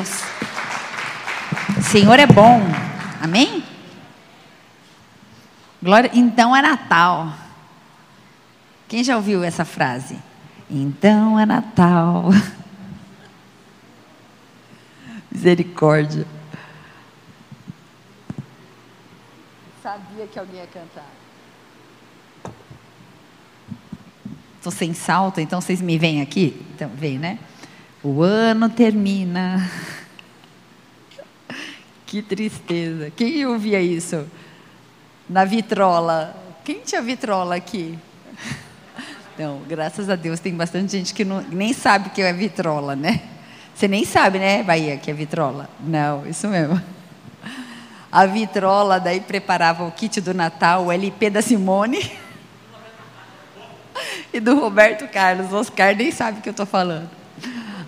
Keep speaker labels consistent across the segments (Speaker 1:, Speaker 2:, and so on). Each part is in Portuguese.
Speaker 1: O Senhor é bom. Amém? Glória, então é Natal. Quem já ouviu essa frase? Então é Natal. Misericórdia. Sabia que alguém ia cantar. Estou sem salto, então vocês me veem aqui? Então, vem, né? O ano termina. Que tristeza. Quem ouvia isso? Na vitrola. Quem tinha vitrola aqui? Não, graças a Deus tem bastante gente que não, nem sabe o que é vitrola, né? Você nem sabe, né, Bahia, que é vitrola? Não, isso mesmo. A vitrola daí preparava o kit do Natal, o LP da Simone e do Roberto Carlos. Oscar nem sabe o que eu estou falando.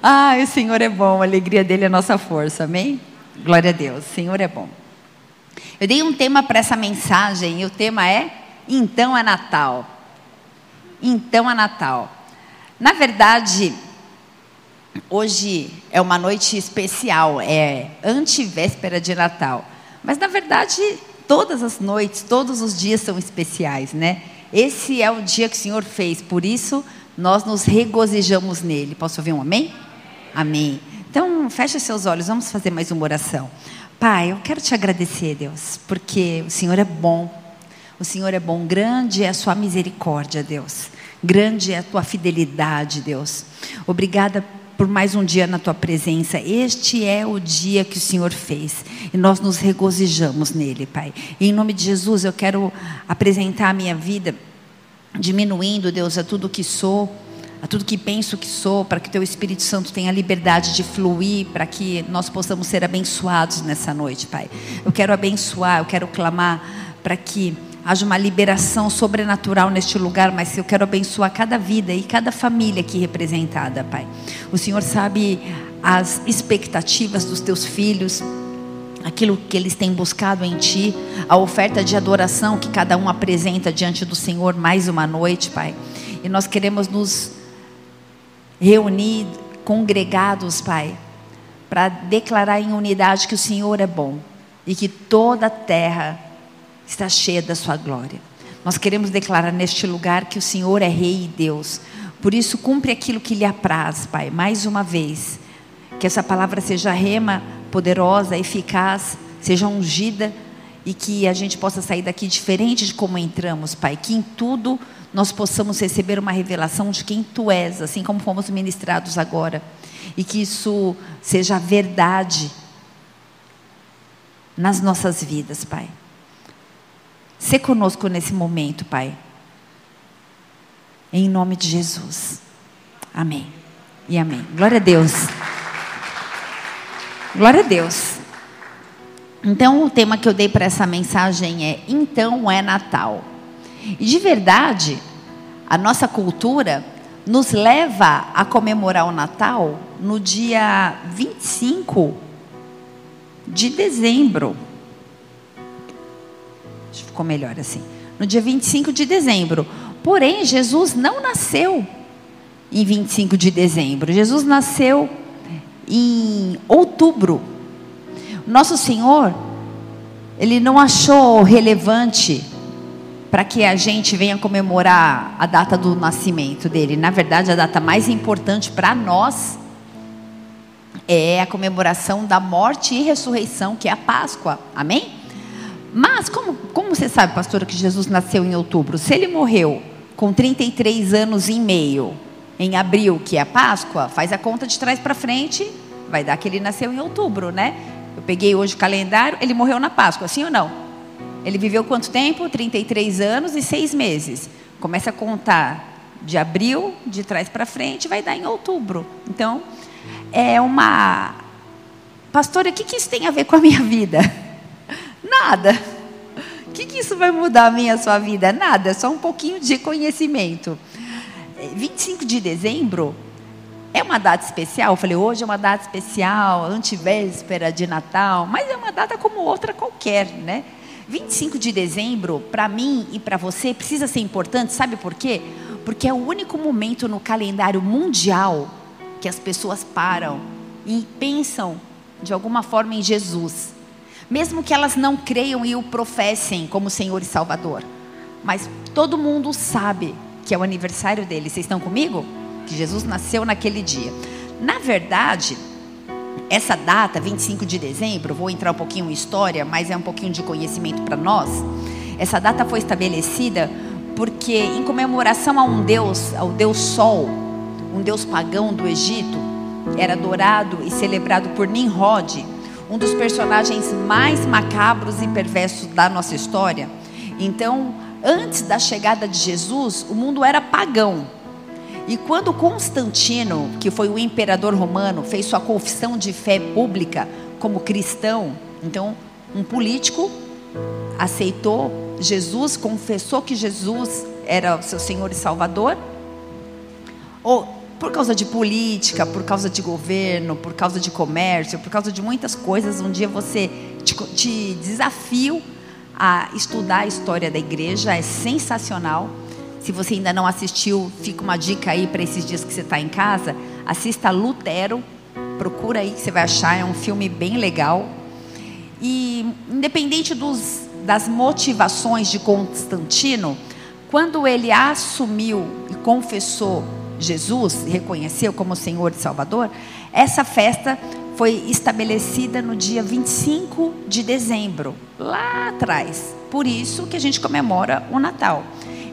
Speaker 1: Ah, o Senhor é bom, a alegria dele é nossa força, amém? Glória a Deus, o Senhor é bom. Eu dei um tema para essa mensagem e o tema é Então é Natal. Então é Natal. Na verdade, hoje é uma noite especial, é antivéspera de Natal. Mas na verdade, todas as noites, todos os dias são especiais, né? Esse é o dia que o Senhor fez, por isso nós nos regozijamos nele. Posso ouvir um amém? Amém. Então, feche seus olhos, vamos fazer mais uma oração. Pai, eu quero te agradecer, Deus, porque o Senhor é bom. O Senhor é bom, grande é a sua misericórdia, Deus. Grande é a tua fidelidade, Deus. Obrigada por mais um dia na tua presença. Este é o dia que o Senhor fez e nós nos regozijamos nele, Pai. E em nome de Jesus, eu quero apresentar a minha vida, diminuindo, Deus, a tudo que sou, a tudo que penso que sou, para que teu Espírito Santo tenha liberdade de fluir, para que nós possamos ser abençoados nessa noite, Pai. Eu quero abençoar, eu quero clamar para que haja uma liberação sobrenatural neste lugar, mas eu quero abençoar cada vida e cada família aqui representada, Pai. O Senhor sabe as expectativas dos teus filhos, aquilo que eles têm buscado em Ti, a oferta de adoração que cada um apresenta diante do Senhor mais uma noite, Pai. E nós queremos nos reunir, congregados, Pai, para declarar em unidade que o Senhor é bom e que toda a terra está cheia da sua glória. Nós queremos declarar neste lugar que o Senhor é Rei e Deus. Por isso, cumpre aquilo que lhe apraz, Pai. Mais uma vez, que essa palavra seja rema, poderosa, eficaz, seja ungida e que a gente possa sair daqui diferente de como entramos, Pai. Que em tudo nós possamos receber uma revelação de quem Tu és, assim como fomos ministrados agora. E que isso seja verdade nas nossas vidas, Pai. Se conosco nesse momento, Pai. Em nome de Jesus. Amém. E amém. Glória a Deus. Glória a Deus. Então, o tema que eu dei para essa mensagem é: Então é Natal. E de verdade, a nossa cultura nos leva a comemorar o Natal no dia 25 de dezembro ficou melhor assim. No dia 25 de dezembro. Porém, Jesus não nasceu em 25 de dezembro. Jesus nasceu em outubro. Nosso Senhor, Ele não achou relevante para que a gente venha comemorar a data do nascimento dele. Na verdade, a data mais importante para nós é a comemoração da morte e ressurreição, que é a Páscoa. Amém? Mas, como, como você sabe, pastora, que Jesus nasceu em outubro? Se ele morreu com 33 anos e meio, em abril, que é a Páscoa, faz a conta de trás para frente, vai dar que ele nasceu em outubro, né? Eu peguei hoje o calendário, ele morreu na Páscoa, sim ou não? Ele viveu quanto tempo? 33 anos e seis meses. Começa a contar de abril, de trás para frente, vai dar em outubro. Então, é uma. Pastora, o que, que isso tem a ver com a minha vida? Nada. O que, que isso vai mudar a minha sua vida? Nada, só um pouquinho de conhecimento. 25 de dezembro é uma data especial. Eu falei, hoje é uma data especial, antivéspera de Natal, mas é uma data como outra qualquer, né? 25 de dezembro, para mim e para você, precisa ser importante, sabe por quê? Porque é o único momento no calendário mundial que as pessoas param e pensam de alguma forma em Jesus. Mesmo que elas não creiam e o professem como Senhor e Salvador. Mas todo mundo sabe que é o aniversário dele. Vocês estão comigo? Que Jesus nasceu naquele dia. Na verdade, essa data, 25 de dezembro, vou entrar um pouquinho em história, mas é um pouquinho de conhecimento para nós. Essa data foi estabelecida porque, em comemoração a um deus, ao deus Sol, um deus pagão do Egito, era adorado e celebrado por Nimrod, um dos personagens mais macabros e perversos da nossa história. Então, antes da chegada de Jesus, o mundo era pagão. E quando Constantino, que foi o imperador romano, fez sua confissão de fé pública como cristão, então um político aceitou Jesus, confessou que Jesus era o seu Senhor e Salvador, ou por causa de política, por causa de governo, por causa de comércio, por causa de muitas coisas, um dia você te, te desafio a estudar a história da igreja, é sensacional. Se você ainda não assistiu, fica uma dica aí para esses dias que você está em casa. Assista Lutero, procura aí que você vai achar, é um filme bem legal. E independente dos, das motivações de Constantino, quando ele assumiu e confessou Jesus, reconheceu como Senhor e Salvador, essa festa foi estabelecida no dia 25 de dezembro, lá atrás. Por isso que a gente comemora o Natal.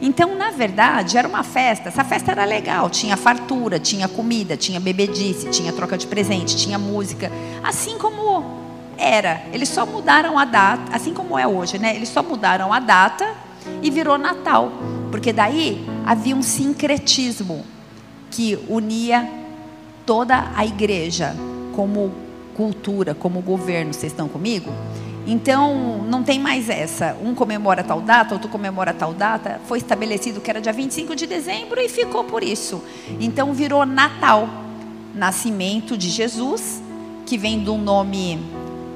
Speaker 1: Então, na verdade, era uma festa. Essa festa era legal, tinha fartura, tinha comida, tinha bebedice, tinha troca de presente, tinha música, assim como era. Eles só mudaram a data, assim como é hoje, né? Eles só mudaram a data e virou Natal, porque daí havia um sincretismo que unia toda a igreja como cultura, como governo. Vocês estão comigo? Então, não tem mais essa. Um comemora tal data, outro comemora tal data. Foi estabelecido que era dia 25 de dezembro e ficou por isso. Então, virou Natal. Nascimento de Jesus, que vem do nome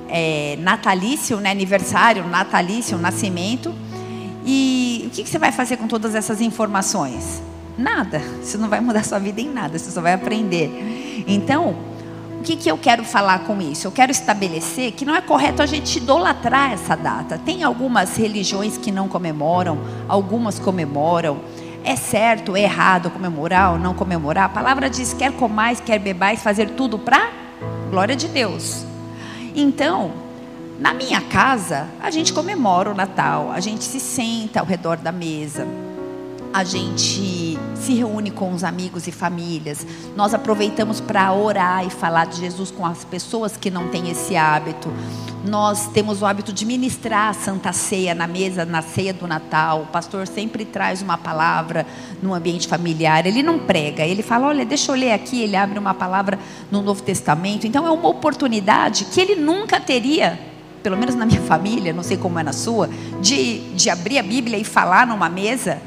Speaker 1: é, natalício, né? aniversário, natalício, nascimento. E o que, que você vai fazer com todas essas informações? Nada. Isso não vai mudar sua vida em nada, você só vai aprender. Então, que, que eu quero falar com isso? Eu quero estabelecer que não é correto a gente idolatrar essa data. Tem algumas religiões que não comemoram, algumas comemoram. É certo, é errado comemorar ou não comemorar? A palavra diz: quer comais, quer bebais, fazer tudo para glória de Deus. Então, na minha casa, a gente comemora o Natal, a gente se senta ao redor da mesa a gente se reúne com os amigos e famílias. Nós aproveitamos para orar e falar de Jesus com as pessoas que não têm esse hábito. Nós temos o hábito de ministrar a Santa Ceia na mesa, na ceia do Natal. O pastor sempre traz uma palavra no ambiente familiar. Ele não prega, ele fala: Olha, deixa eu ler aqui. Ele abre uma palavra no Novo Testamento. Então é uma oportunidade que ele nunca teria pelo menos na minha família, não sei como é na sua, de, de abrir a Bíblia e falar numa mesa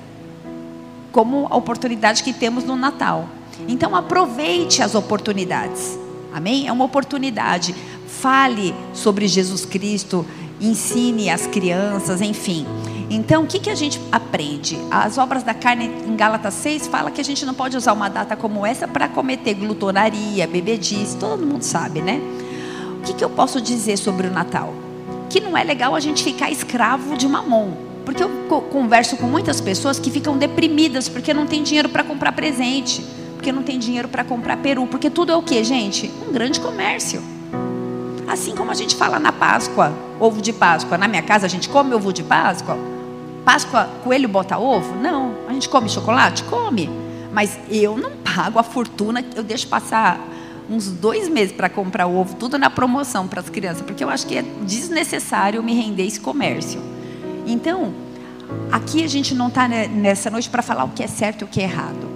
Speaker 1: como a oportunidade que temos no Natal. Então aproveite as oportunidades. Amém? É uma oportunidade. Fale sobre Jesus Cristo, ensine as crianças, enfim. Então, o que, que a gente aprende? As obras da carne em Gálatas 6 fala que a gente não pode usar uma data como essa para cometer glutonaria, bebedice, todo mundo sabe, né? O que, que eu posso dizer sobre o Natal? Que não é legal a gente ficar escravo de mamon. Porque eu converso com muitas pessoas que ficam deprimidas porque não tem dinheiro para comprar presente, porque não tem dinheiro para comprar peru, porque tudo é o que, gente? Um grande comércio. Assim como a gente fala na Páscoa, ovo de Páscoa. Na minha casa a gente come ovo de Páscoa. Páscoa, coelho bota ovo? Não. A gente come chocolate? Come. Mas eu não pago a fortuna, eu deixo passar uns dois meses para comprar ovo, tudo na promoção para as crianças, porque eu acho que é desnecessário me render esse comércio. Então, aqui a gente não está nessa noite para falar o que é certo e o que é errado.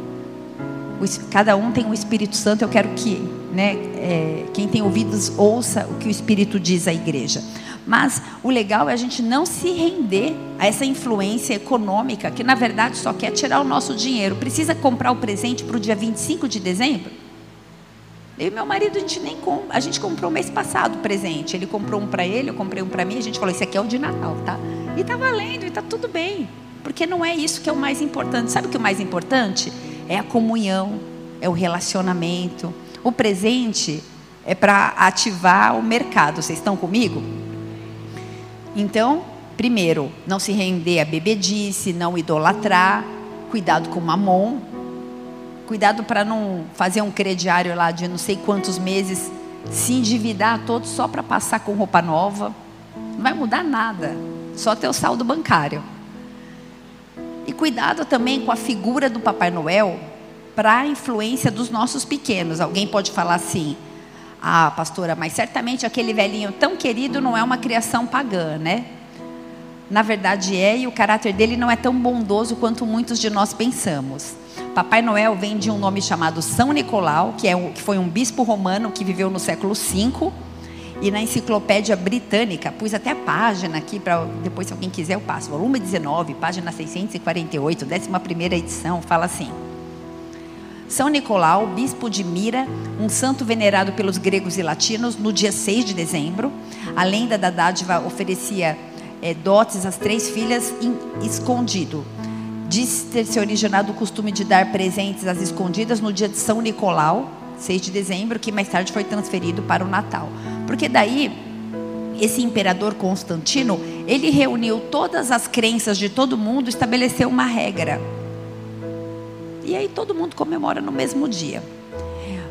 Speaker 1: Cada um tem um Espírito Santo. Eu quero que, né, é, quem tem ouvidos ouça o que o Espírito diz à igreja. Mas o legal é a gente não se render a essa influência econômica que na verdade só quer tirar o nosso dinheiro. Precisa comprar o presente para o dia 25 de dezembro? Eu e meu marido, a gente nem. A gente comprou mês passado o presente. Ele comprou um para ele, eu comprei um para mim. A gente falou: Esse aqui é o de Natal, tá? E está valendo, e está tudo bem. Porque não é isso que é o mais importante. Sabe o que é o mais importante? É a comunhão, é o relacionamento. O presente é para ativar o mercado. Vocês estão comigo? Então, primeiro, não se render a bebedice, não idolatrar, cuidado com mamon, cuidado para não fazer um crediário lá de não sei quantos meses, se endividar todo só para passar com roupa nova. Não vai mudar nada, só ter o saldo bancário. E cuidado também com a figura do Papai Noel para a influência dos nossos pequenos. Alguém pode falar assim: ah, pastora, mas certamente aquele velhinho tão querido não é uma criação pagã, né? Na verdade é, e o caráter dele não é tão bondoso quanto muitos de nós pensamos. Papai Noel vem de um nome chamado São Nicolau, que, é um, que foi um bispo romano que viveu no século V. E na enciclopédia britânica, pus até a página aqui, para depois, se alguém quiser, eu passo. Volume 19, página 648, 11 edição, fala assim. São Nicolau, bispo de Mira, um santo venerado pelos gregos e latinos no dia 6 de dezembro. A lenda da dádiva oferecia é, dotes às três filhas em, escondido. Diz ter se originado o costume de dar presentes às escondidas no dia de São Nicolau, 6 de dezembro, que mais tarde foi transferido para o Natal. Porque daí esse imperador Constantino, ele reuniu todas as crenças de todo mundo, estabeleceu uma regra. E aí todo mundo comemora no mesmo dia.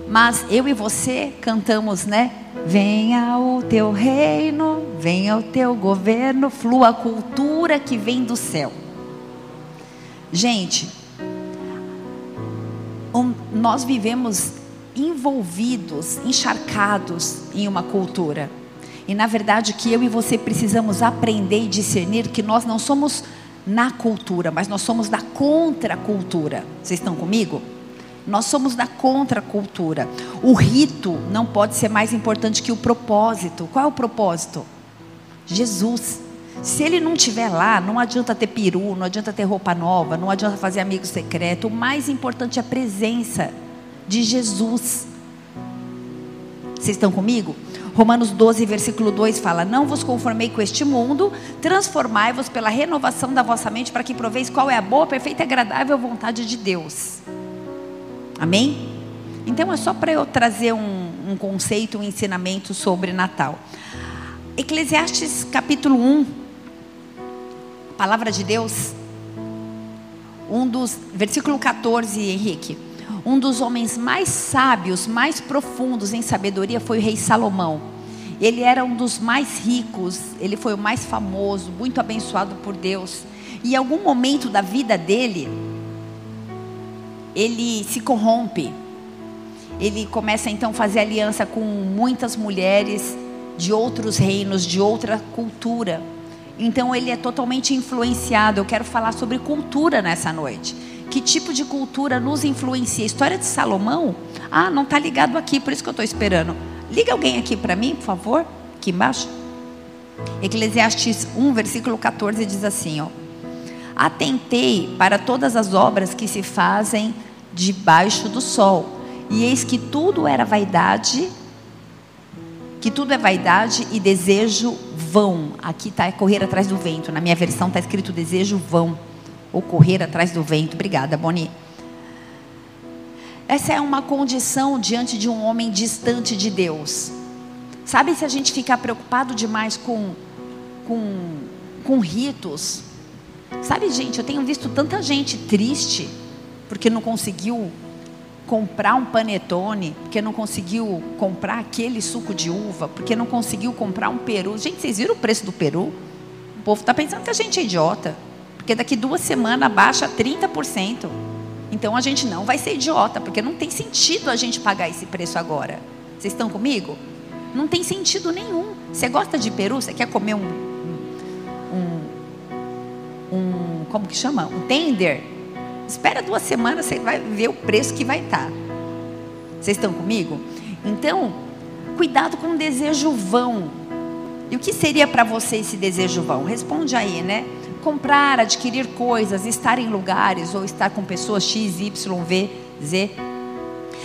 Speaker 1: Mas eu e você cantamos, né? Venha o teu reino, venha o teu governo, flua a cultura que vem do céu. Gente, um, nós vivemos envolvidos, encharcados em uma cultura. E na verdade que eu e você precisamos aprender e discernir que nós não somos na cultura, mas nós somos da contracultura. Vocês estão comigo? Nós somos da contracultura. O rito não pode ser mais importante que o propósito. Qual é o propósito? Jesus. Se ele não estiver lá, não adianta ter peru, não adianta ter roupa nova, não adianta fazer amigo secreto. O mais importante é a presença de Jesus. Vocês estão comigo? Romanos 12, versículo 2 fala: Não vos conformei com este mundo, transformai-vos pela renovação da vossa mente, para que proveis qual é a boa, perfeita e agradável vontade de Deus. Amém? Então é só para eu trazer um, um conceito, um ensinamento sobre Natal. Eclesiastes capítulo 1, palavra de Deus, um dos, versículo 14, Henrique um dos homens mais sábios, mais profundos em sabedoria foi o rei Salomão. Ele era um dos mais ricos, ele foi o mais famoso, muito abençoado por Deus. E em algum momento da vida dele, ele se corrompe. Ele começa então a fazer aliança com muitas mulheres de outros reinos, de outra cultura. Então ele é totalmente influenciado. Eu quero falar sobre cultura nessa noite. Que tipo de cultura nos influencia? História de Salomão? Ah, não está ligado aqui, por isso que eu estou esperando. Liga alguém aqui para mim, por favor, aqui embaixo. Eclesiastes 1, versículo 14 diz assim: ó, Atentei para todas as obras que se fazem debaixo do sol, e eis que tudo era vaidade, que tudo é vaidade e desejo vão. Aqui está correr atrás do vento. Na minha versão está escrito desejo vão ou correr atrás do vento. Obrigada, Boni. Essa é uma condição diante de um homem distante de Deus. Sabe se a gente ficar preocupado demais com, com, com ritos? Sabe, gente, eu tenho visto tanta gente triste porque não conseguiu comprar um panetone, porque não conseguiu comprar aquele suco de uva, porque não conseguiu comprar um peru. Gente, vocês viram o preço do peru? O povo está pensando que a gente é idiota porque daqui duas semanas baixa 30%. Então a gente não vai ser idiota, porque não tem sentido a gente pagar esse preço agora. Vocês estão comigo? Não tem sentido nenhum. Você gosta de peru? Você quer comer um, um, um como que chama? Um tender? Espera duas semanas, você vai ver o preço que vai estar. Tá. Vocês estão comigo? Então, cuidado com o desejo vão. E o que seria para você esse desejo vão? Responde aí, né? comprar, adquirir coisas, estar em lugares ou estar com pessoas X, Y, V, Z.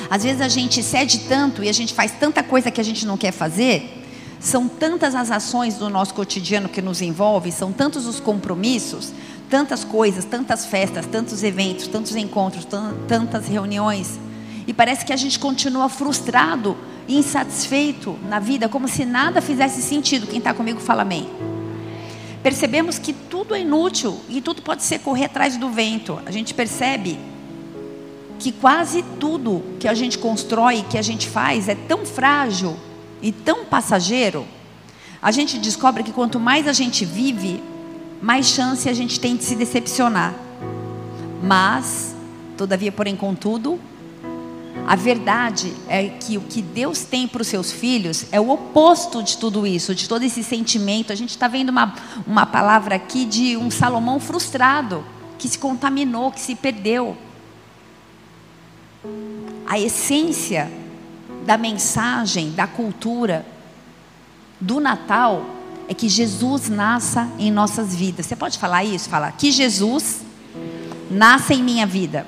Speaker 1: Às vezes a gente cede tanto e a gente faz tanta coisa que a gente não quer fazer. São tantas as ações do nosso cotidiano que nos envolve, são tantos os compromissos, tantas coisas, tantas festas, tantos eventos, tantos encontros, tantas reuniões. E parece que a gente continua frustrado insatisfeito na vida, como se nada fizesse sentido. Quem está comigo fala amém. Percebemos que tudo é inútil e tudo pode ser correr atrás do vento. A gente percebe que quase tudo que a gente constrói, que a gente faz, é tão frágil e tão passageiro. A gente descobre que quanto mais a gente vive, mais chance a gente tem de se decepcionar. Mas, todavia, porém, contudo, a verdade é que o que Deus tem para os seus filhos é o oposto de tudo isso, de todo esse sentimento. A gente está vendo uma, uma palavra aqui de um Salomão frustrado, que se contaminou, que se perdeu. A essência da mensagem, da cultura do Natal é que Jesus nasça em nossas vidas. Você pode falar isso? Falar que Jesus nasça em minha vida.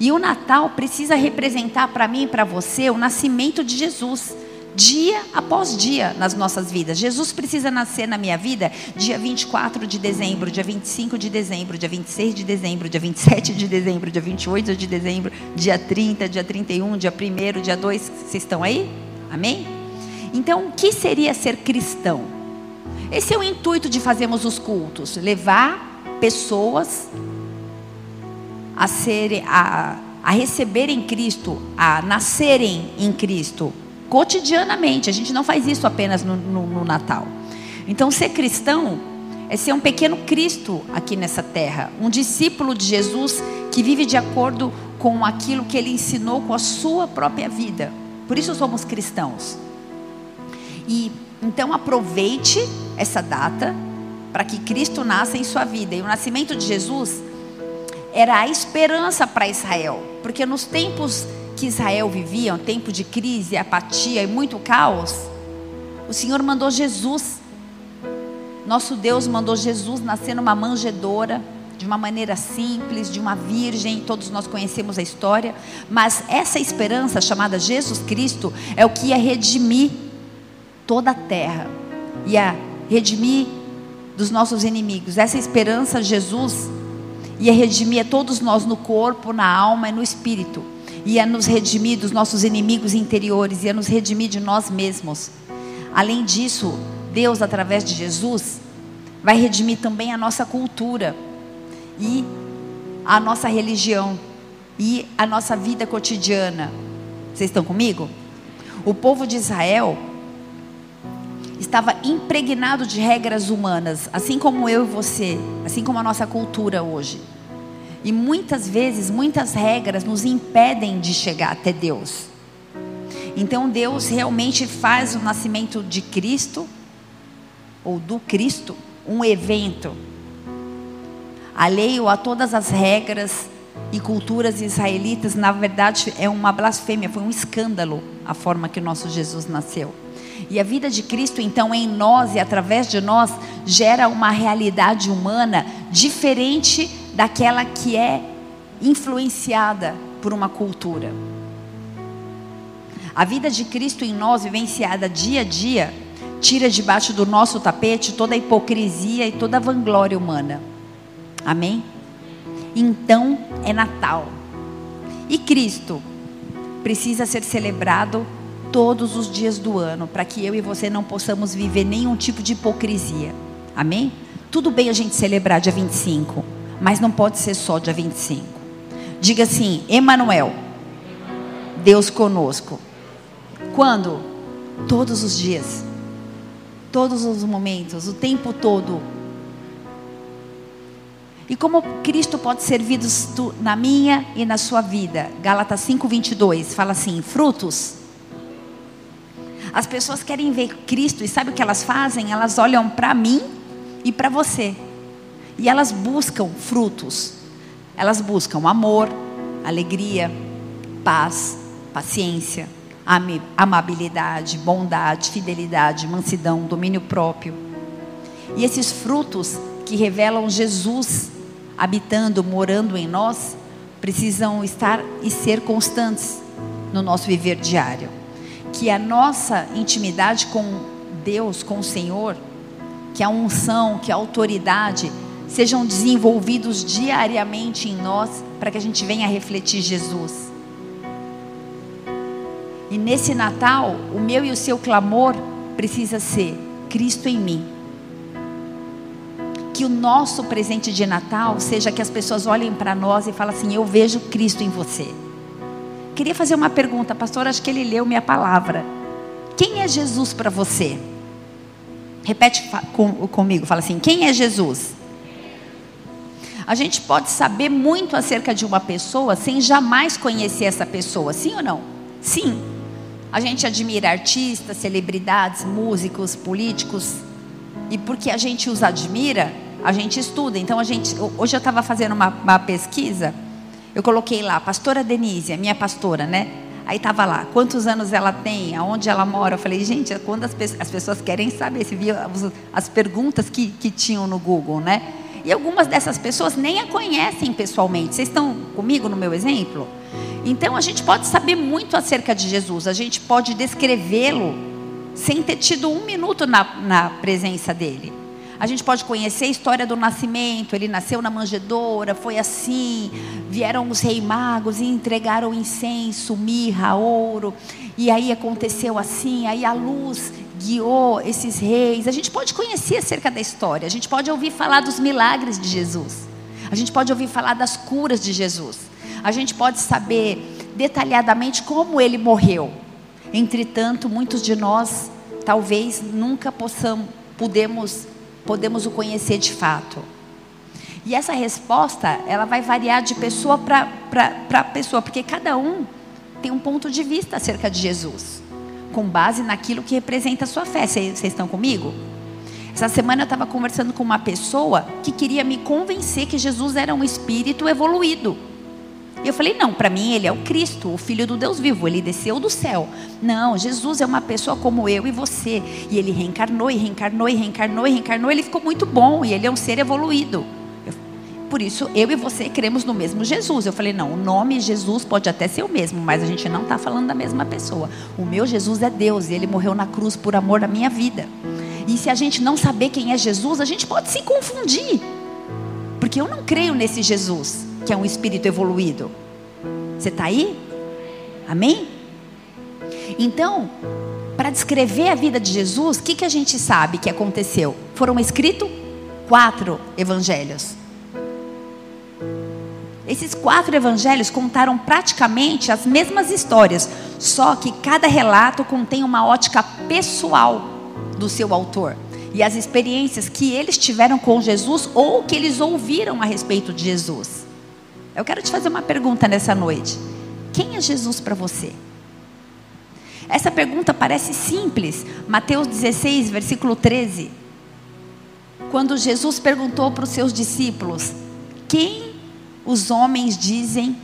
Speaker 1: E o Natal precisa representar para mim e para você o nascimento de Jesus, dia após dia nas nossas vidas. Jesus precisa nascer na minha vida dia 24 de dezembro, dia 25 de dezembro, dia 26 de dezembro, dia 27 de dezembro, dia 28 de dezembro, dia 30, dia 31, dia 1, dia 2. Vocês estão aí? Amém? Então, o que seria ser cristão? Esse é o intuito de fazermos os cultos, levar pessoas a serem, a, a receberem Cristo, a nascerem em Cristo, cotidianamente. A gente não faz isso apenas no, no, no Natal. Então, ser cristão é ser um pequeno Cristo aqui nessa terra, um discípulo de Jesus que vive de acordo com aquilo que ele ensinou com a sua própria vida. Por isso somos cristãos. E então aproveite essa data para que Cristo nasça em sua vida. E o nascimento de Jesus era a esperança para Israel, porque nos tempos que Israel vivia, um tempo de crise, apatia e muito caos, o Senhor mandou Jesus. Nosso Deus mandou Jesus nascer numa manjedoura, de uma maneira simples, de uma virgem, todos nós conhecemos a história, mas essa esperança chamada Jesus Cristo é o que ia redimir toda a terra, ia redimir dos nossos inimigos. Essa esperança, Jesus, ia redimir a todos nós no corpo, na alma e no espírito. Ia nos redimir dos nossos inimigos interiores, ia nos redimir de nós mesmos. Além disso, Deus, através de Jesus, vai redimir também a nossa cultura e a nossa religião e a nossa vida cotidiana. Vocês estão comigo? O povo de Israel estava impregnado de regras humanas, assim como eu e você, assim como a nossa cultura hoje. E muitas vezes, muitas regras nos impedem de chegar até Deus. Então Deus realmente faz o nascimento de Cristo, ou do Cristo, um evento. Alheio a todas as regras e culturas israelitas, na verdade é uma blasfêmia, foi um escândalo a forma que o nosso Jesus nasceu. E a vida de Cristo, então, em nós e através de nós, gera uma realidade humana diferente daquela que é influenciada por uma cultura. A vida de Cristo em nós, vivenciada dia a dia, tira debaixo do nosso tapete toda a hipocrisia e toda a vanglória humana. Amém? Então é Natal. E Cristo precisa ser celebrado todos os dias do ano, para que eu e você não possamos viver nenhum tipo de hipocrisia. Amém? Tudo bem a gente celebrar dia 25, mas não pode ser só dia 25. Diga assim: Emanuel, Deus conosco. Quando? Todos os dias. Todos os momentos, o tempo todo. E como Cristo pode ser visto na minha e na sua vida? Gálatas 5:22 fala assim: frutos as pessoas querem ver Cristo e sabe o que elas fazem? Elas olham para mim e para você. E elas buscam frutos. Elas buscam amor, alegria, paz, paciência, amabilidade, bondade, fidelidade, mansidão, domínio próprio. E esses frutos que revelam Jesus habitando, morando em nós, precisam estar e ser constantes no nosso viver diário que a nossa intimidade com Deus, com o Senhor, que a unção, que a autoridade sejam desenvolvidos diariamente em nós para que a gente venha refletir Jesus. E nesse Natal, o meu e o seu clamor precisa ser Cristo em mim. Que o nosso presente de Natal seja que as pessoas olhem para nós e falem assim: Eu vejo Cristo em você. Queria fazer uma pergunta, pastor. Acho que ele leu minha palavra. Quem é Jesus para você? Repete com, comigo, fala assim: Quem é Jesus? A gente pode saber muito acerca de uma pessoa sem jamais conhecer essa pessoa, sim ou não? Sim. A gente admira artistas, celebridades, músicos, políticos. E porque a gente os admira, a gente estuda. Então a gente. Hoje eu estava fazendo uma, uma, pesquisa. Eu coloquei lá, pastora Denise, a minha pastora, né? Aí estava lá, quantos anos ela tem, aonde ela mora. Eu falei, gente, é quando as, as pessoas querem saber, se viu as perguntas que, que tinham no Google, né? E algumas dessas pessoas nem a conhecem pessoalmente. Vocês estão comigo no meu exemplo? Então a gente pode saber muito acerca de Jesus, a gente pode descrevê-lo sem ter tido um minuto na, na presença dele. A gente pode conhecer a história do nascimento. Ele nasceu na manjedoura, foi assim. Vieram os reis magos e entregaram incenso, mirra, ouro. E aí aconteceu assim. Aí a luz guiou esses reis. A gente pode conhecer acerca da história, a gente pode ouvir falar dos milagres de Jesus, a gente pode ouvir falar das curas de Jesus, a gente pode saber detalhadamente como ele morreu. Entretanto, muitos de nós talvez nunca possamos, podemos, podemos o conhecer de fato. E essa resposta, ela vai variar de pessoa para pessoa, porque cada um tem um ponto de vista acerca de Jesus com base naquilo que representa a sua fé. Vocês estão comigo? Essa semana eu estava conversando com uma pessoa que queria me convencer que Jesus era um espírito evoluído. E eu falei: não, para mim ele é o Cristo, o Filho do Deus vivo, ele desceu do céu. Não, Jesus é uma pessoa como eu e você. E ele reencarnou, e reencarnou, e reencarnou, e reencarnou. Ele ficou muito bom, e ele é um ser evoluído. Por isso, eu e você cremos no mesmo Jesus. Eu falei, não, o nome Jesus pode até ser o mesmo, mas a gente não está falando da mesma pessoa. O meu Jesus é Deus e ele morreu na cruz por amor da minha vida. E se a gente não saber quem é Jesus, a gente pode se confundir. Porque eu não creio nesse Jesus, que é um espírito evoluído. Você está aí? Amém? Então, para descrever a vida de Jesus, o que, que a gente sabe que aconteceu? Foram escritos quatro evangelhos. Esses quatro evangelhos contaram praticamente as mesmas histórias, só que cada relato contém uma ótica pessoal do seu autor e as experiências que eles tiveram com Jesus ou que eles ouviram a respeito de Jesus. Eu quero te fazer uma pergunta nessa noite: quem é Jesus para você? Essa pergunta parece simples. Mateus 16, versículo 13. Quando Jesus perguntou para os seus discípulos: Quem os homens dizem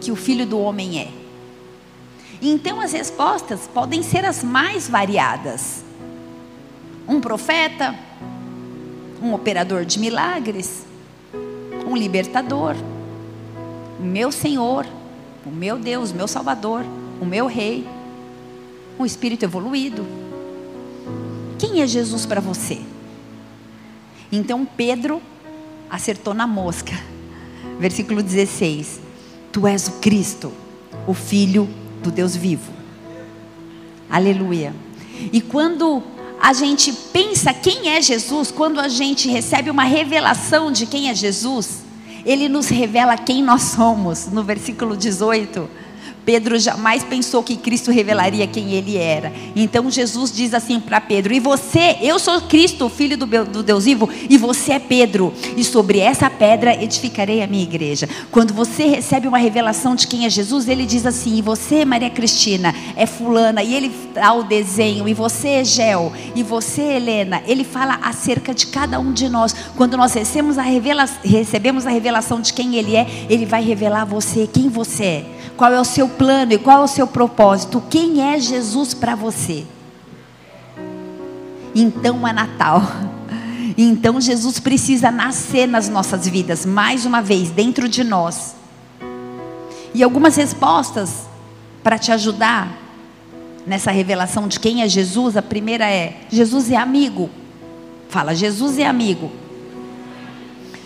Speaker 1: que o filho do homem é? Então as respostas podem ser as mais variadas. Um profeta, um operador de milagres, um libertador, o meu Senhor, o meu Deus, meu Salvador, o meu Rei, um espírito evoluído. Quem é Jesus para você? Então Pedro acertou na mosca. Versículo 16: Tu és o Cristo, o Filho do Deus vivo. Aleluia. E quando a gente pensa quem é Jesus, quando a gente recebe uma revelação de quem é Jesus, ele nos revela quem nós somos, no versículo 18. Pedro jamais pensou que Cristo revelaria quem ele era. Então Jesus diz assim para Pedro: E você, eu sou Cristo, filho do, Deus vivo, e você é Pedro, e sobre essa pedra edificarei a minha igreja. Quando você recebe uma revelação de quem é Jesus, ele diz assim: E você, Maria Cristina, é Fulana, e ele dá o desenho, e você é Gel, e você, Helena. Ele fala acerca de cada um de nós. Quando nós recebemos a, revela recebemos a revelação de quem ele é, ele vai revelar a você quem você é qual é o seu plano e qual é o seu propósito, quem é Jesus para você. Então é Natal. Então Jesus precisa nascer nas nossas vidas, mais uma vez, dentro de nós. E algumas respostas para te ajudar nessa revelação de quem é Jesus. A primeira é: Jesus é amigo. Fala, Jesus é amigo.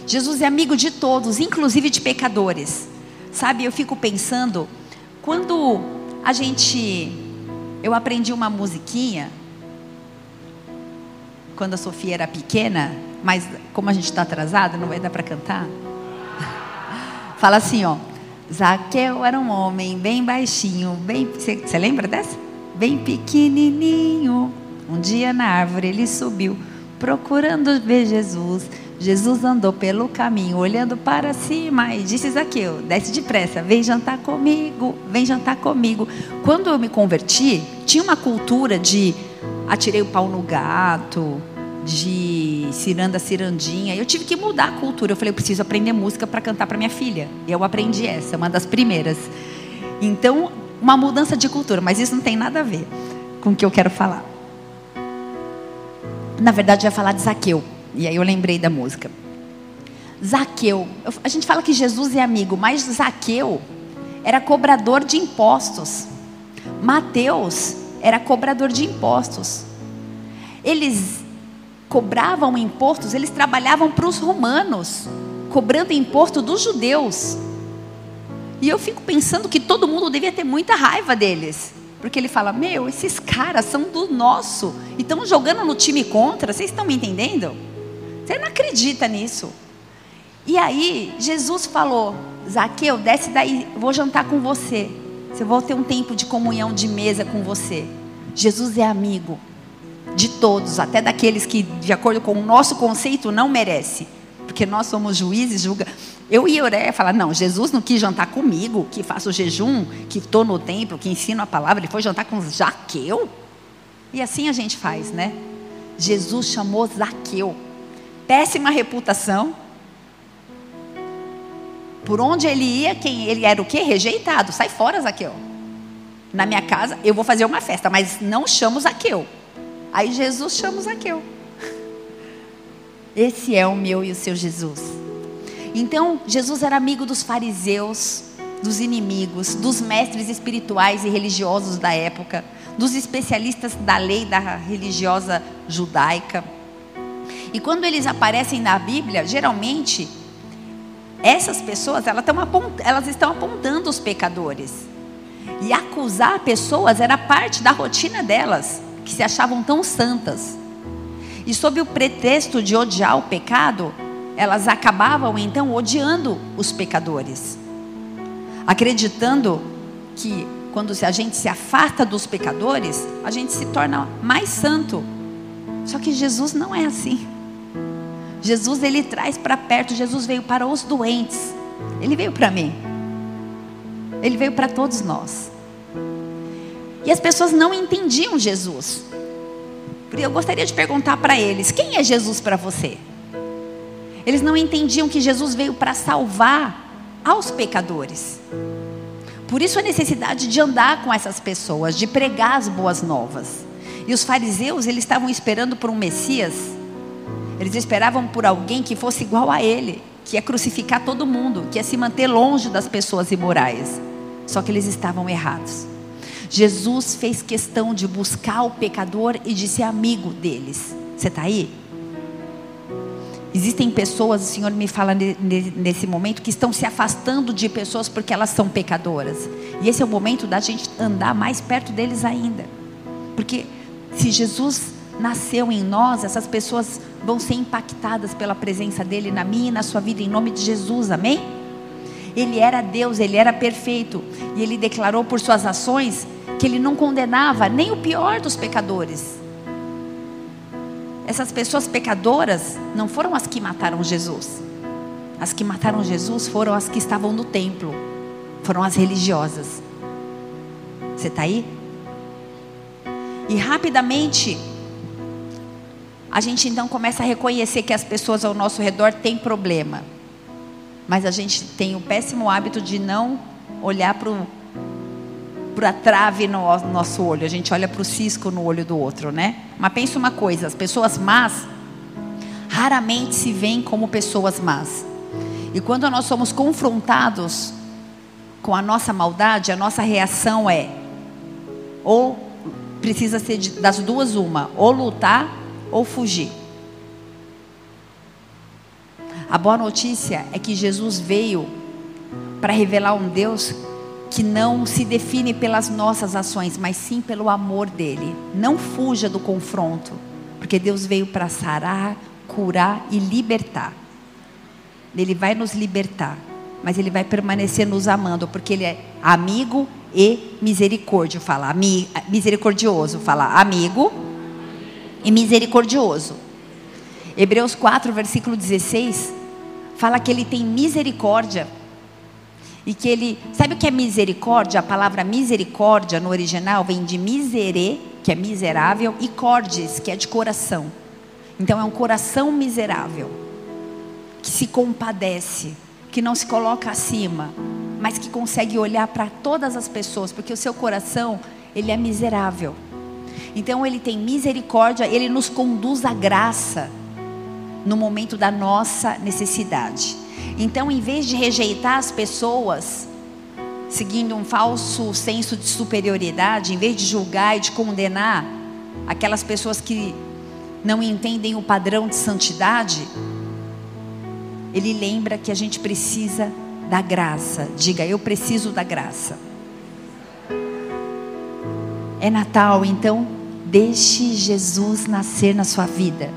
Speaker 1: Jesus é amigo de todos, inclusive de pecadores. Sabe, eu fico pensando, quando a gente. Eu aprendi uma musiquinha quando a Sofia era pequena, mas como a gente está atrasado, não vai dar para cantar. Fala assim, ó. Zaqueu era um homem bem baixinho, bem. Você lembra dessa? Bem pequenininho. Um dia na árvore ele subiu, procurando ver Jesus. Jesus andou pelo caminho, olhando para cima e disse Zaqueu: desce depressa, vem jantar comigo, vem jantar comigo. Quando eu me converti, tinha uma cultura de atirei o pau no gato, de ciranda cirandinha. Eu tive que mudar a cultura. Eu falei, eu preciso aprender música para cantar para minha filha. E eu aprendi essa, uma das primeiras. Então, uma mudança de cultura, mas isso não tem nada a ver com o que eu quero falar. Na verdade, eu ia falar de Zaqueu. E aí eu lembrei da música. Zaqueu. A gente fala que Jesus é amigo, mas Zaqueu era cobrador de impostos. Mateus era cobrador de impostos. Eles cobravam impostos, eles trabalhavam para os romanos, cobrando imposto dos judeus. E eu fico pensando que todo mundo devia ter muita raiva deles. Porque ele fala: Meu, esses caras são do nosso. E estão jogando no time contra. Vocês estão me entendendo? Você não acredita nisso. E aí, Jesus falou: Zaqueu, desce daí, vou jantar com você. Você vou ter um tempo de comunhão de mesa com você. Jesus é amigo de todos, até daqueles que, de acordo com o nosso conceito, não merece. Porque nós somos juízes, julga. Eu ia orar e falar: não, Jesus não quis jantar comigo, que faço jejum, que estou no templo, que ensino a palavra, ele foi jantar com Zaqueu. E assim a gente faz, né? Jesus chamou Zaqueu péssima reputação. Por onde ele ia, quem ele era o quê? Rejeitado. Sai fora, Zaqueu. Na minha casa, eu vou fazer uma festa, mas não chamo Zaqueu. Aí Jesus chama Zaqueu. Esse é o meu e o seu Jesus. Então, Jesus era amigo dos fariseus, dos inimigos, dos mestres espirituais e religiosos da época, dos especialistas da lei da religiosa judaica. E quando eles aparecem na Bíblia, geralmente, essas pessoas elas elas estão apontando os pecadores. E acusar pessoas era parte da rotina delas, que se achavam tão santas. E sob o pretexto de odiar o pecado, elas acabavam então odiando os pecadores, acreditando que quando a gente se afasta dos pecadores, a gente se torna mais santo. Só que Jesus não é assim. Jesus ele traz para perto, Jesus veio para os doentes. Ele veio para mim. Ele veio para todos nós. E as pessoas não entendiam Jesus. Eu gostaria de perguntar para eles: quem é Jesus para você? Eles não entendiam que Jesus veio para salvar aos pecadores. Por isso a necessidade de andar com essas pessoas, de pregar as boas novas. E os fariseus, eles estavam esperando por um Messias eles esperavam por alguém que fosse igual a ele, que ia crucificar todo mundo, que ia se manter longe das pessoas imorais. Só que eles estavam errados. Jesus fez questão de buscar o pecador e de ser amigo deles. Você está aí? Existem pessoas, o Senhor me fala nesse momento, que estão se afastando de pessoas porque elas são pecadoras. E esse é o momento da gente andar mais perto deles ainda. Porque se Jesus nasceu em nós, essas pessoas vão ser impactadas pela presença dele na minha e na sua vida, em nome de Jesus, amém? Ele era Deus, ele era perfeito, e ele declarou por suas ações que ele não condenava nem o pior dos pecadores. Essas pessoas pecadoras não foram as que mataram Jesus. As que mataram Jesus foram as que estavam no templo, foram as religiosas. Você está aí? E rapidamente a gente então começa a reconhecer que as pessoas ao nosso redor têm problema. Mas a gente tem o péssimo hábito de não olhar para a trave no nosso olho. A gente olha para o cisco no olho do outro, né? Mas pensa uma coisa: as pessoas más raramente se veem como pessoas más. E quando nós somos confrontados com a nossa maldade, a nossa reação é ou precisa ser das duas uma, ou lutar ou fugir. A boa notícia é que Jesus veio para revelar um Deus que não se define pelas nossas ações, mas sim pelo amor dele. Não fuja do confronto, porque Deus veio para sarar, curar e libertar. Ele vai nos libertar, mas ele vai permanecer nos amando, porque ele é amigo e misericórdia, fala misericordioso, fala amigo e misericordioso. Hebreus 4, versículo 16, fala que ele tem misericórdia e que ele, sabe o que é misericórdia? A palavra misericórdia no original vem de misere, que é miserável, e cordes, que é de coração. Então é um coração miserável, que se compadece, que não se coloca acima, mas que consegue olhar para todas as pessoas, porque o seu coração, ele é miserável. Então ele tem misericórdia, ele nos conduz à graça no momento da nossa necessidade. Então, em vez de rejeitar as pessoas, seguindo um falso senso de superioridade, em vez de julgar e de condenar aquelas pessoas que não entendem o padrão de santidade, ele lembra que a gente precisa da graça. Diga, eu preciso da graça. É Natal, então deixe Jesus nascer na sua vida.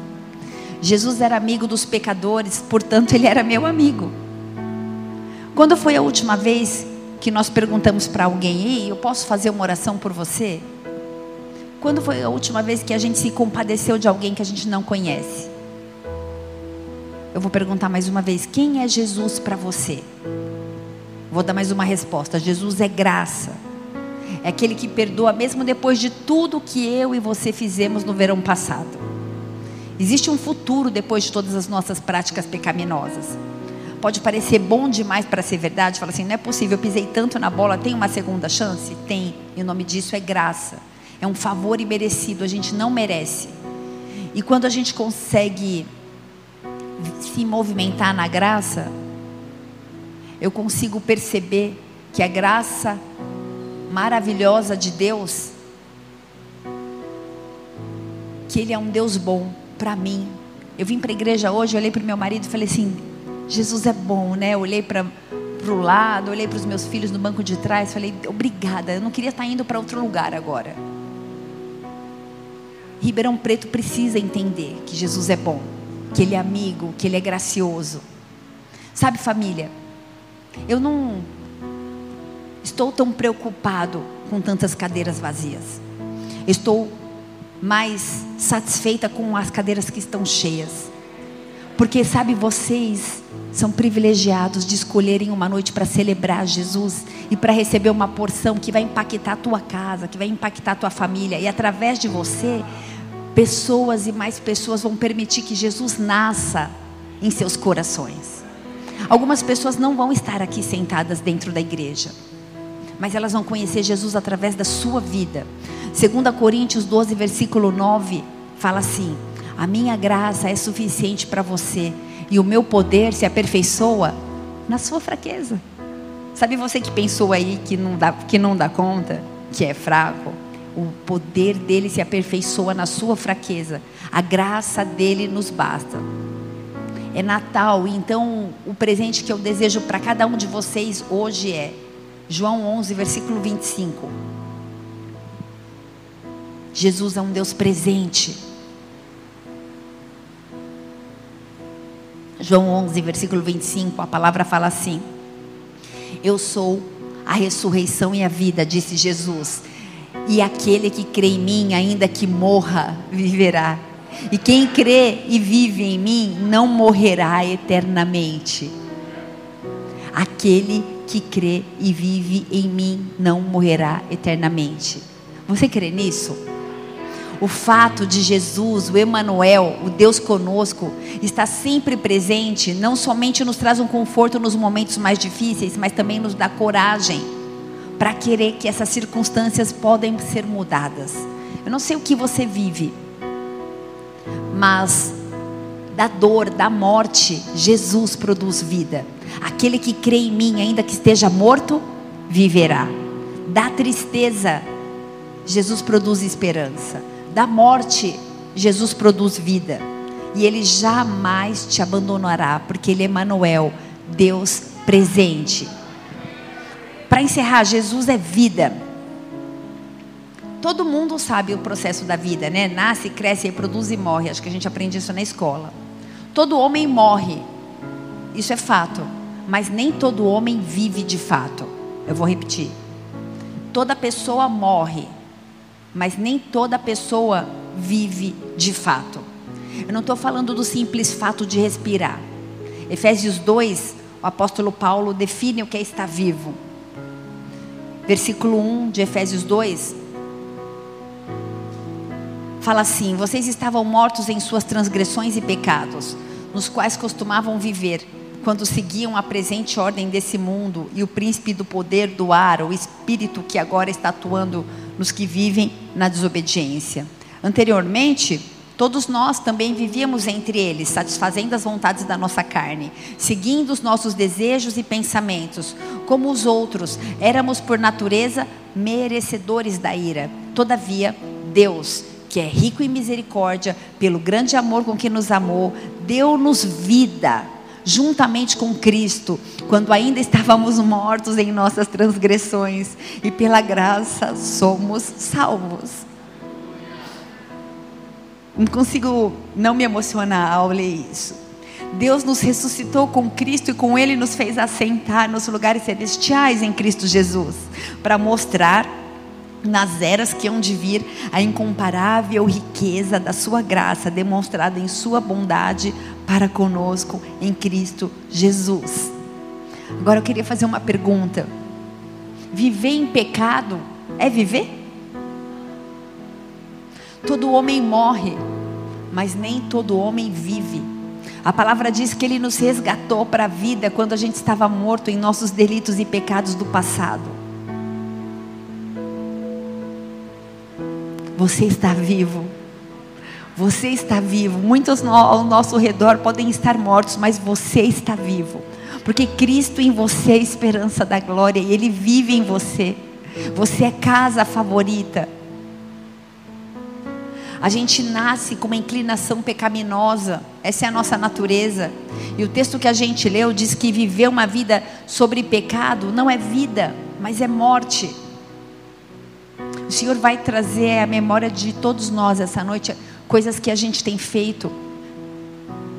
Speaker 1: Jesus era amigo dos pecadores, portanto, ele era meu amigo. Quando foi a última vez que nós perguntamos para alguém: Ei, eu posso fazer uma oração por você? Quando foi a última vez que a gente se compadeceu de alguém que a gente não conhece? Eu vou perguntar mais uma vez: quem é Jesus para você? Vou dar mais uma resposta: Jesus é graça. É aquele que perdoa mesmo depois de tudo que eu e você fizemos no verão passado. Existe um futuro depois de todas as nossas práticas pecaminosas. Pode parecer bom demais para ser verdade, fala assim, não é possível, eu pisei tanto na bola, tem uma segunda chance? Tem. E o nome disso é graça. É um favor imerecido, a gente não merece. E quando a gente consegue se movimentar na graça, eu consigo perceber que a graça maravilhosa de Deus, que Ele é um Deus bom para mim. Eu vim para a igreja hoje, olhei para o meu marido e falei assim: Jesus é bom, né? Eu olhei para o lado, olhei para os meus filhos no banco de trás, falei: obrigada, eu não queria estar tá indo para outro lugar agora. Ribeirão Preto precisa entender que Jesus é bom, que Ele é amigo, que Ele é gracioso. Sabe, família, eu não estou tão preocupado com tantas cadeiras vazias. Estou mais satisfeita com as cadeiras que estão cheias. Porque, sabe, vocês são privilegiados de escolherem uma noite para celebrar Jesus e para receber uma porção que vai impactar a tua casa, que vai impactar a tua família. E através de você, pessoas e mais pessoas vão permitir que Jesus nasça em seus corações. Algumas pessoas não vão estar aqui sentadas dentro da igreja, mas elas vão conhecer Jesus através da sua vida. 2 Coríntios 12, versículo 9, fala assim: A minha graça é suficiente para você, e o meu poder se aperfeiçoa na sua fraqueza. Sabe você que pensou aí que não dá, que não dá conta, que é fraco? O poder dele se aperfeiçoa na sua fraqueza. A graça dele nos basta. É Natal, então o presente que eu desejo para cada um de vocês hoje é João 11, versículo 25. Jesus é um Deus presente. João 11, versículo 25, a palavra fala assim: Eu sou a ressurreição e a vida, disse Jesus. E aquele que crê em mim, ainda que morra, viverá. E quem crê e vive em mim, não morrerá eternamente. Aquele que crê e vive em mim, não morrerá eternamente. Você crê nisso? o fato de Jesus, o Emanuel, o Deus conosco, estar sempre presente, não somente nos traz um conforto nos momentos mais difíceis, mas também nos dá coragem para querer que essas circunstâncias podem ser mudadas. Eu não sei o que você vive, mas da dor, da morte, Jesus produz vida. Aquele que crê em mim, ainda que esteja morto, viverá. Da tristeza, Jesus produz esperança da morte, Jesus produz vida. E ele jamais te abandonará, porque ele é Manuel, Deus presente. para encerrar, Jesus é vida. Todo mundo sabe o processo da vida, né? Nasce, cresce, reproduz e morre. Acho que a gente aprende isso na escola. Todo homem morre. Isso é fato. Mas nem todo homem vive de fato. Eu vou repetir. Toda pessoa morre, mas nem toda pessoa vive de fato. Eu não estou falando do simples fato de respirar. Efésios 2, o apóstolo Paulo define o que é estar vivo. Versículo 1 de Efésios 2 fala assim: Vocês estavam mortos em suas transgressões e pecados, nos quais costumavam viver, quando seguiam a presente ordem desse mundo e o príncipe do poder do ar, o espírito que agora está atuando nos que vivem na desobediência. Anteriormente, Todos nós também vivíamos entre eles, satisfazendo as vontades da nossa carne, seguindo os nossos desejos e pensamentos. Como os outros, éramos por natureza merecedores da ira. Todavia, Deus, que é rico em misericórdia, pelo grande amor com que nos amou, deu-nos vida juntamente com Cristo, quando ainda estávamos mortos em nossas transgressões, e pela graça somos salvos. Não consigo não me emocionar ao ler isso. Deus nos ressuscitou com Cristo e com Ele nos fez assentar nos lugares celestiais em Cristo Jesus, para mostrar nas eras que hão de vir a incomparável riqueza da Sua graça demonstrada em Sua bondade para conosco em Cristo Jesus. Agora eu queria fazer uma pergunta: viver em pecado é viver? Todo homem morre, mas nem todo homem vive. A palavra diz que Ele nos resgatou para a vida quando a gente estava morto em nossos delitos e pecados do passado. Você está vivo. Você está vivo. Muitos ao nosso redor podem estar mortos, mas você está vivo. Porque Cristo em você é a esperança da glória e Ele vive em você. Você é casa favorita. A gente nasce com uma inclinação pecaminosa, essa é a nossa natureza. E o texto que a gente leu diz que viver uma vida sobre pecado não é vida, mas é morte. O Senhor vai trazer à memória de todos nós essa noite coisas que a gente tem feito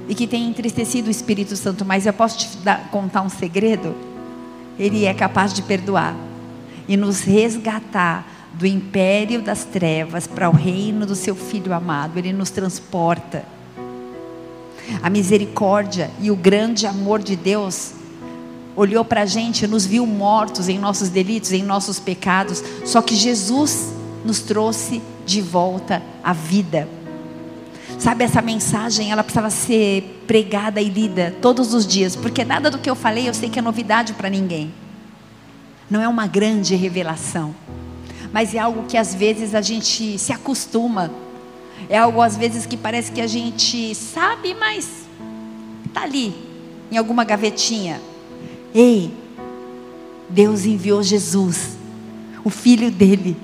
Speaker 1: e que tem entristecido o Espírito Santo, mas eu posso te dar, contar um segredo? Ele é capaz de perdoar e nos resgatar do império das trevas para o reino do seu filho amado. Ele nos transporta. A misericórdia e o grande amor de Deus olhou para a gente, nos viu mortos em nossos delitos, em nossos pecados, só que Jesus nos trouxe de volta à vida. Sabe, essa mensagem, ela precisava ser pregada e lida todos os dias, porque nada do que eu falei eu sei que é novidade para ninguém. Não é uma grande revelação mas é algo que às vezes a gente se acostuma. É algo às vezes que parece que a gente sabe, mas está ali, em alguma gavetinha. Ei, Deus enviou Jesus, o Filho dele,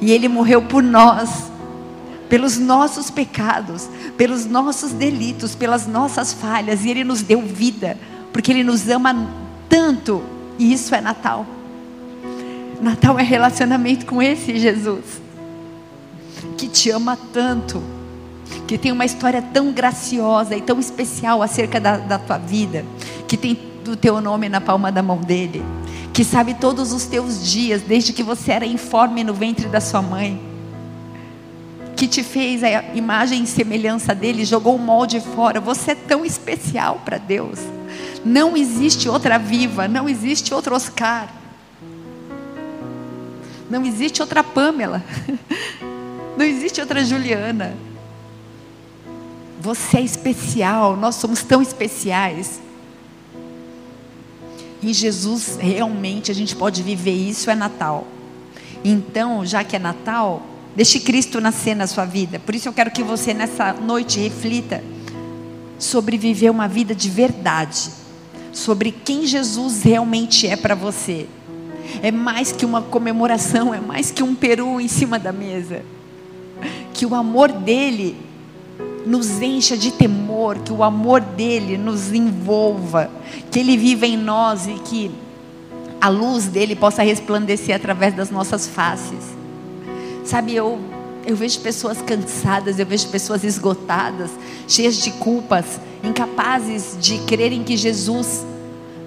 Speaker 1: e ele morreu por nós, pelos nossos pecados, pelos nossos delitos, pelas nossas falhas, e ele nos deu vida, porque ele nos ama tanto, e isso é Natal. Natal é relacionamento com esse Jesus, que te ama tanto, que tem uma história tão graciosa e tão especial acerca da, da tua vida, que tem o teu nome na palma da mão dele, que sabe todos os teus dias, desde que você era informe no ventre da sua mãe, que te fez a imagem e semelhança dele, jogou o molde fora. Você é tão especial para Deus. Não existe outra viva, não existe outro Oscar. Não existe outra Pamela. Não existe outra Juliana. Você é especial, nós somos tão especiais. Em Jesus, realmente, a gente pode viver isso, é Natal. Então, já que é Natal, deixe Cristo nascer na sua vida. Por isso eu quero que você nessa noite reflita sobre viver uma vida de verdade, sobre quem Jesus realmente é para você é mais que uma comemoração, é mais que um peru em cima da mesa. Que o amor dele nos encha de temor, que o amor dele nos envolva, que ele viva em nós e que a luz dele possa resplandecer através das nossas faces. Sabe, eu eu vejo pessoas cansadas, eu vejo pessoas esgotadas, cheias de culpas, incapazes de crerem que Jesus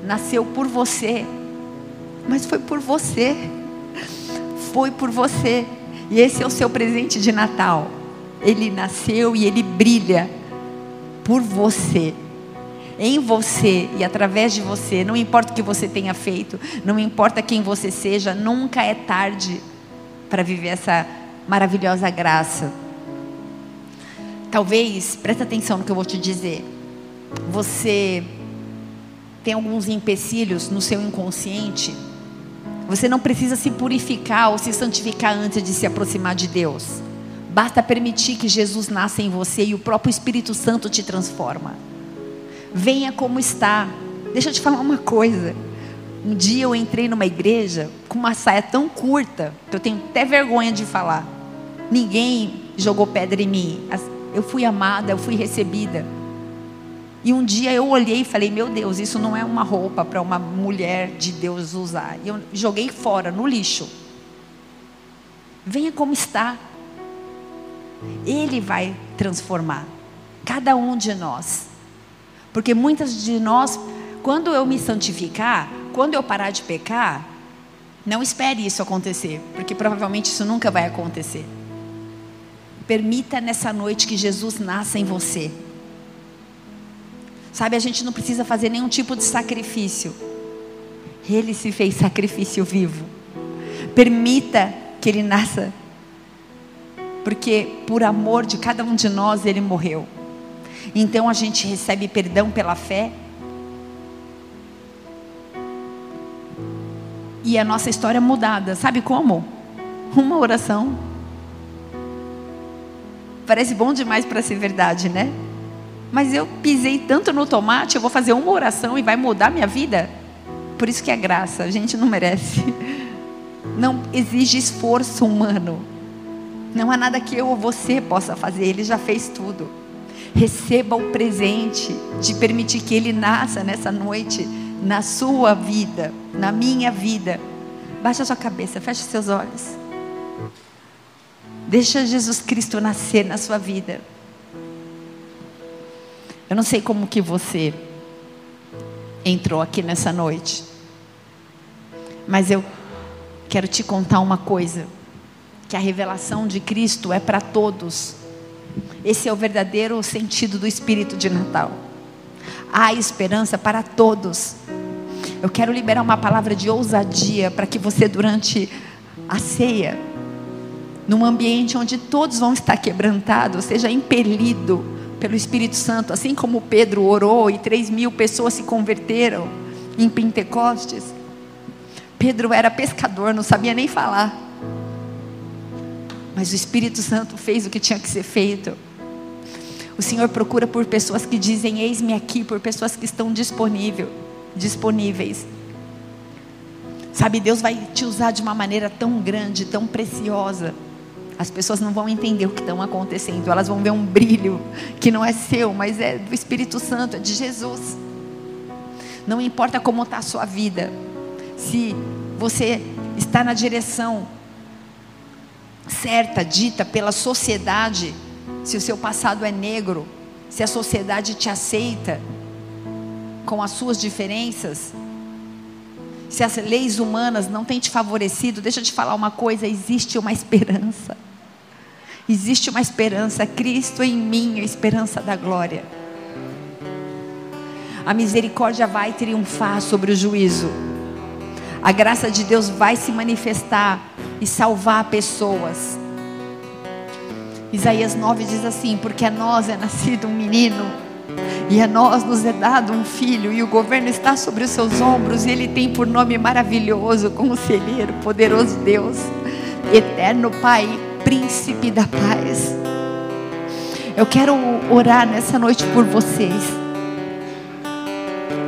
Speaker 1: nasceu por você. Mas foi por você. Foi por você. E esse é o seu presente de Natal. Ele nasceu e ele brilha por você. Em você e através de você, não importa o que você tenha feito, não importa quem você seja, nunca é tarde para viver essa maravilhosa graça. Talvez, presta atenção no que eu vou te dizer. Você tem alguns empecilhos no seu inconsciente. Você não precisa se purificar ou se santificar antes de se aproximar de Deus. Basta permitir que Jesus nasça em você e o próprio Espírito Santo te transforma. Venha como está. Deixa eu te falar uma coisa. Um dia eu entrei numa igreja com uma saia tão curta que eu tenho até vergonha de falar. Ninguém jogou pedra em mim. Eu fui amada, eu fui recebida. E um dia eu olhei e falei: Meu Deus, isso não é uma roupa para uma mulher de Deus usar. E eu joguei fora, no lixo. Venha como está. Ele vai transformar cada um de nós. Porque muitas de nós, quando eu me santificar, quando eu parar de pecar, não espere isso acontecer, porque provavelmente isso nunca vai acontecer. Permita nessa noite que Jesus nasça em você. Sabe, a gente não precisa fazer nenhum tipo de sacrifício. Ele se fez sacrifício vivo. Permita que ele nasça. Porque por amor de cada um de nós ele morreu. Então a gente recebe perdão pela fé e a nossa história é mudada. Sabe como? Uma oração. Parece bom demais para ser verdade, né? Mas eu pisei tanto no tomate, eu vou fazer uma oração e vai mudar minha vida? Por isso que é graça, a gente não merece. Não exige esforço humano. Não há nada que eu ou você possa fazer, ele já fez tudo. Receba o presente de permitir que ele nasça nessa noite na sua vida, na minha vida. Baixa sua cabeça, feche seus olhos. Deixa Jesus Cristo nascer na sua vida. Eu não sei como que você entrou aqui nessa noite. Mas eu quero te contar uma coisa, que a revelação de Cristo é para todos. Esse é o verdadeiro sentido do espírito de Natal. Há esperança para todos. Eu quero liberar uma palavra de ousadia para que você, durante a ceia, num ambiente onde todos vão estar quebrantados, seja impelido pelo Espírito Santo, assim como Pedro orou e três mil pessoas se converteram em Pentecostes. Pedro era pescador, não sabia nem falar. Mas o Espírito Santo fez o que tinha que ser feito. O Senhor procura por pessoas que dizem: Eis-me aqui, por pessoas que estão disponível disponíveis. Sabe, Deus vai te usar de uma maneira tão grande, tão preciosa. As pessoas não vão entender o que está acontecendo, elas vão ver um brilho que não é seu, mas é do Espírito Santo, é de Jesus. Não importa como está a sua vida, se você está na direção certa, dita pela sociedade, se o seu passado é negro, se a sociedade te aceita, com as suas diferenças, se as leis humanas não têm te favorecido, deixa eu te falar uma coisa: existe uma esperança. Existe uma esperança, Cristo em mim, a esperança da glória. A misericórdia vai triunfar sobre o juízo. A graça de Deus vai se manifestar e salvar pessoas. Isaías 9 diz assim: Porque a nós é nascido um menino e a nós nos é dado um filho, e o governo está sobre os seus ombros, e ele tem por nome maravilhoso, conselheiro, poderoso Deus, eterno Pai, príncipe da paz. Eu quero orar nessa noite por vocês.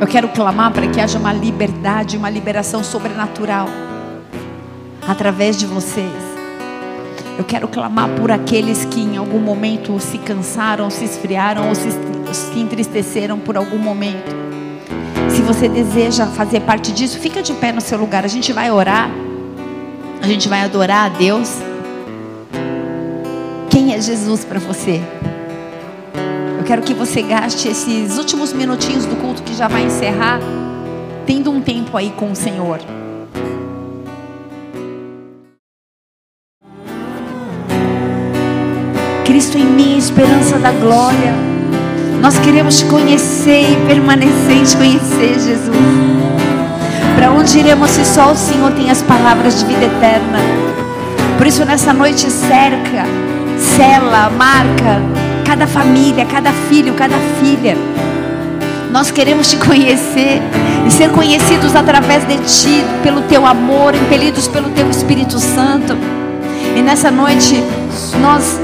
Speaker 1: Eu quero clamar para que haja uma liberdade, uma liberação sobrenatural através de vocês. Eu quero clamar por aqueles que em algum momento se cansaram, se esfriaram ou se, se entristeceram por algum momento. Se você deseja fazer parte disso, fica de pé no seu lugar. A gente vai orar. A gente vai adorar a Deus. Quem é Jesus para você? Eu quero que você gaste esses últimos minutinhos do culto que já vai encerrar, tendo um tempo aí com o Senhor. Cristo em mim, esperança da glória. Nós queremos te conhecer e permanecer em te conhecer, Jesus. Para onde iremos se só o Senhor tem as palavras de vida eterna? Por isso, nessa noite, cerca, cela, marca cada família, cada filho, cada filha. Nós queremos te conhecer e ser conhecidos através de ti, pelo teu amor, impelidos pelo teu Espírito Santo. E nessa noite, nós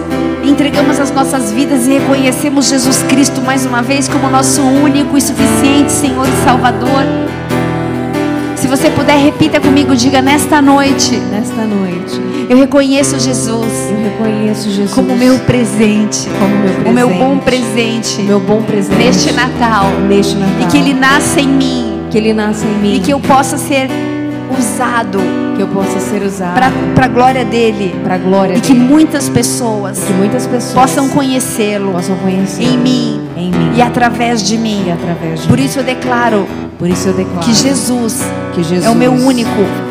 Speaker 1: entregamos as nossas vidas e reconhecemos Jesus Cristo mais uma vez como nosso único e suficiente Senhor e Salvador. Se você puder, repita comigo, diga nesta noite.
Speaker 2: Nesta noite.
Speaker 1: Eu reconheço Jesus.
Speaker 2: Eu reconheço Jesus
Speaker 1: como meu presente.
Speaker 2: Como meu presente.
Speaker 1: O meu bom presente.
Speaker 2: Meu bom presente.
Speaker 1: Neste Natal.
Speaker 2: Neste Natal.
Speaker 1: E que ele nasça em mim.
Speaker 2: Que ele nasça em mim.
Speaker 1: E que eu possa ser usado
Speaker 2: que eu possa ser usado
Speaker 1: para a glória dele,
Speaker 2: para glória
Speaker 1: e
Speaker 2: dele.
Speaker 1: que muitas pessoas,
Speaker 2: que muitas pessoas
Speaker 1: possam conhecê-lo,
Speaker 2: possam conhecer
Speaker 1: em mim,
Speaker 2: em mim
Speaker 1: e através de mim.
Speaker 2: E através de
Speaker 1: Por
Speaker 2: mim.
Speaker 1: isso eu declaro,
Speaker 2: por isso eu declaro
Speaker 1: que Jesus,
Speaker 2: que Jesus
Speaker 1: é o meu único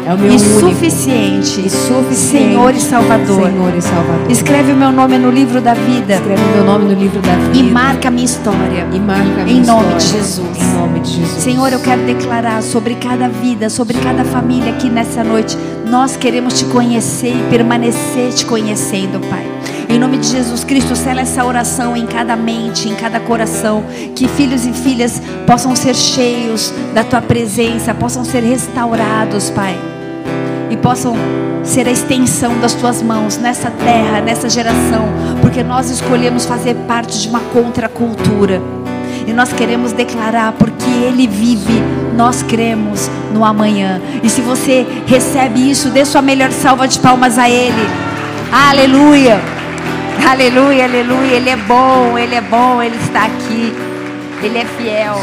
Speaker 2: é o meu
Speaker 1: e
Speaker 2: único
Speaker 1: suficiente,
Speaker 2: e suficiente
Speaker 1: Senhor e Salvador.
Speaker 2: Senhor e Salvador.
Speaker 1: Escreve o meu nome no livro da vida.
Speaker 2: Escreve o meu nome no livro da vida.
Speaker 1: E marca a minha história.
Speaker 2: E marca a minha
Speaker 1: em
Speaker 2: história.
Speaker 1: nome de Jesus.
Speaker 2: Em nome de Jesus.
Speaker 1: Senhor, eu quero declarar sobre cada vida, sobre cada família aqui nessa noite. Nós queremos te conhecer e permanecer te conhecendo, Pai. Em nome de Jesus Cristo, sela essa oração em cada mente, em cada coração. Que filhos e filhas possam ser cheios da tua presença, possam ser restaurados, Pai. Possam ser a extensão das tuas mãos nessa terra, nessa geração, porque nós escolhemos fazer parte de uma contracultura. E nós queremos declarar, porque Ele vive, nós cremos no amanhã. E se você recebe isso, dê sua melhor salva de palmas a Ele. Aleluia! Aleluia, aleluia. Ele é bom, Ele é bom, Ele está aqui. Ele é fiel.